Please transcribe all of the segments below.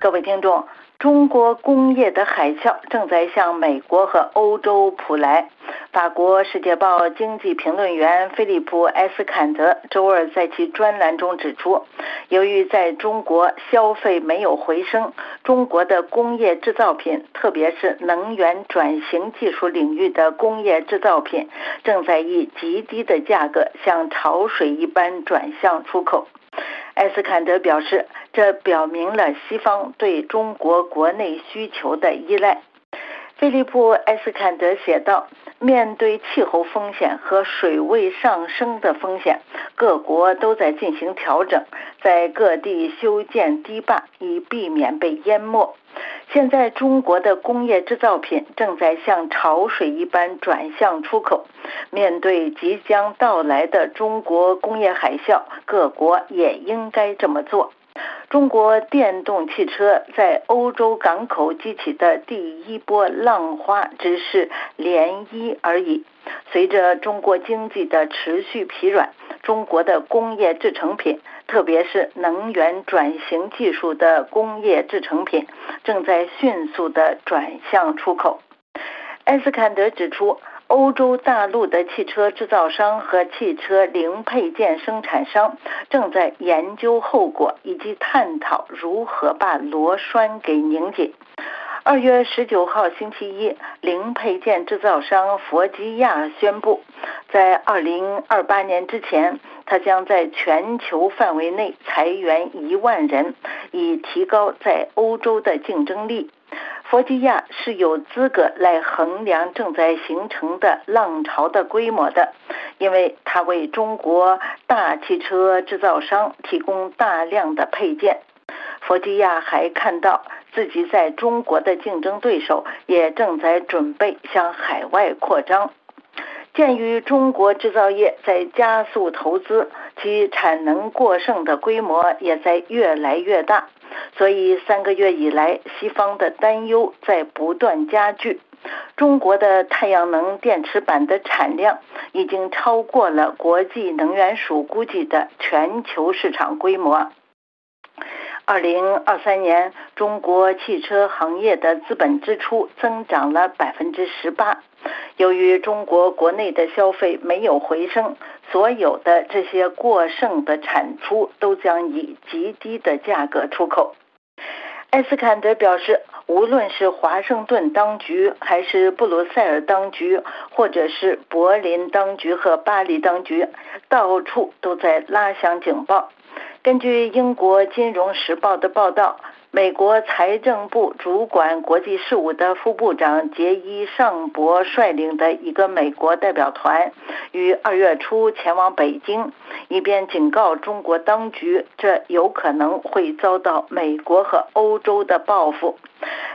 各位听众，中国工业的海啸正在向美国和欧洲扑来。法国《世界报》经济评论员菲利普·埃斯坎德周二在其专栏中指出，由于在中国消费没有回升，中国的工业制造品，特别是能源转型技术领域的工业制造品，正在以极低的价格像潮水一般转向出口。艾斯坎德表示，这表明了西方对中国国内需求的依赖。菲利普·艾斯坎德写道：“面对气候风险和水位上升的风险，各国都在进行调整，在各地修建堤坝，以避免被淹没。现在，中国的工业制造品正在像潮水一般转向出口。面对即将到来的中国工业海啸，各国也应该这么做。”中国电动汽车在欧洲港口激起的第一波浪花只是涟漪而已。随着中国经济的持续疲软，中国的工业制成品，特别是能源转型技术的工业制成品，正在迅速的转向出口。埃斯坎德指出。欧洲大陆的汽车制造商和汽车零配件生产商正在研究后果，以及探讨如何把螺栓给拧紧。二月十九号星期一，零配件制造商佛吉亚宣布，在二零二八年之前，他将在全球范围内裁员一万人，以提高在欧洲的竞争力。佛吉亚是有资格来衡量正在形成的浪潮的规模的，因为它为中国大汽车制造商提供大量的配件。佛吉亚还看到自己在中国的竞争对手也正在准备向海外扩张。鉴于中国制造业在加速投资，其产能过剩的规模也在越来越大。所以，三个月以来，西方的担忧在不断加剧。中国的太阳能电池板的产量已经超过了国际能源署估计的全球市场规模。二零二三年，中国汽车行业的资本支出增长了百分之十八。由于中国国内的消费没有回升，所有的这些过剩的产出都将以极低的价格出口。艾斯坎德表示，无论是华盛顿当局，还是布鲁塞尔当局，或者是柏林当局和巴黎当局，到处都在拉响警报。根据英国《金融时报》的报道。美国财政部主管国际事务的副部长杰伊·尚博率领的一个美国代表团，于二月初前往北京，以便警告中国当局，这有可能会遭到美国和欧洲的报复。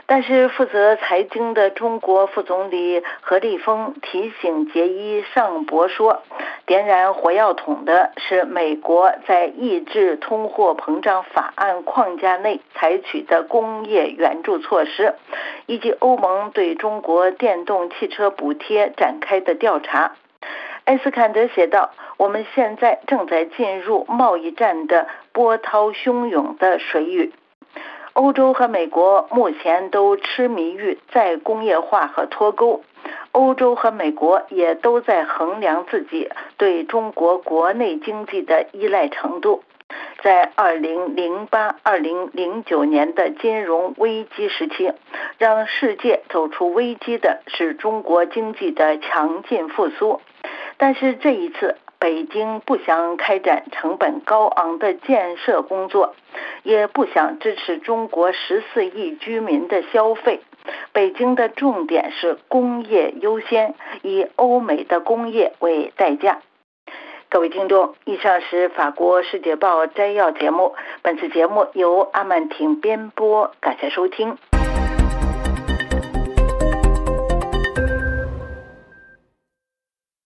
但是，负责财经的中国副总理何立峰提醒杰伊·尚博说。点燃火药桶的是美国在抑制通货膨胀法案框架内采取的工业援助措施，以及欧盟对中国电动汽车补贴展开的调查。埃斯坎德写道：“我们现在正在进入贸易战的波涛汹涌的水域。欧洲和美国目前都痴迷于再工业化和脱钩。”欧洲和美国也都在衡量自己对中国国内经济的依赖程度。在2008、2009年的金融危机时期，让世界走出危机的是中国经济的强劲复苏。但是这一次，北京不想开展成本高昂的建设工作，也不想支持中国十四亿居民的消费。北京的重点是工业优先，以欧美的工业为代价。各位听众，以上是法国《世界报》摘要节目，本次节目由阿曼婷编播，感谢收听。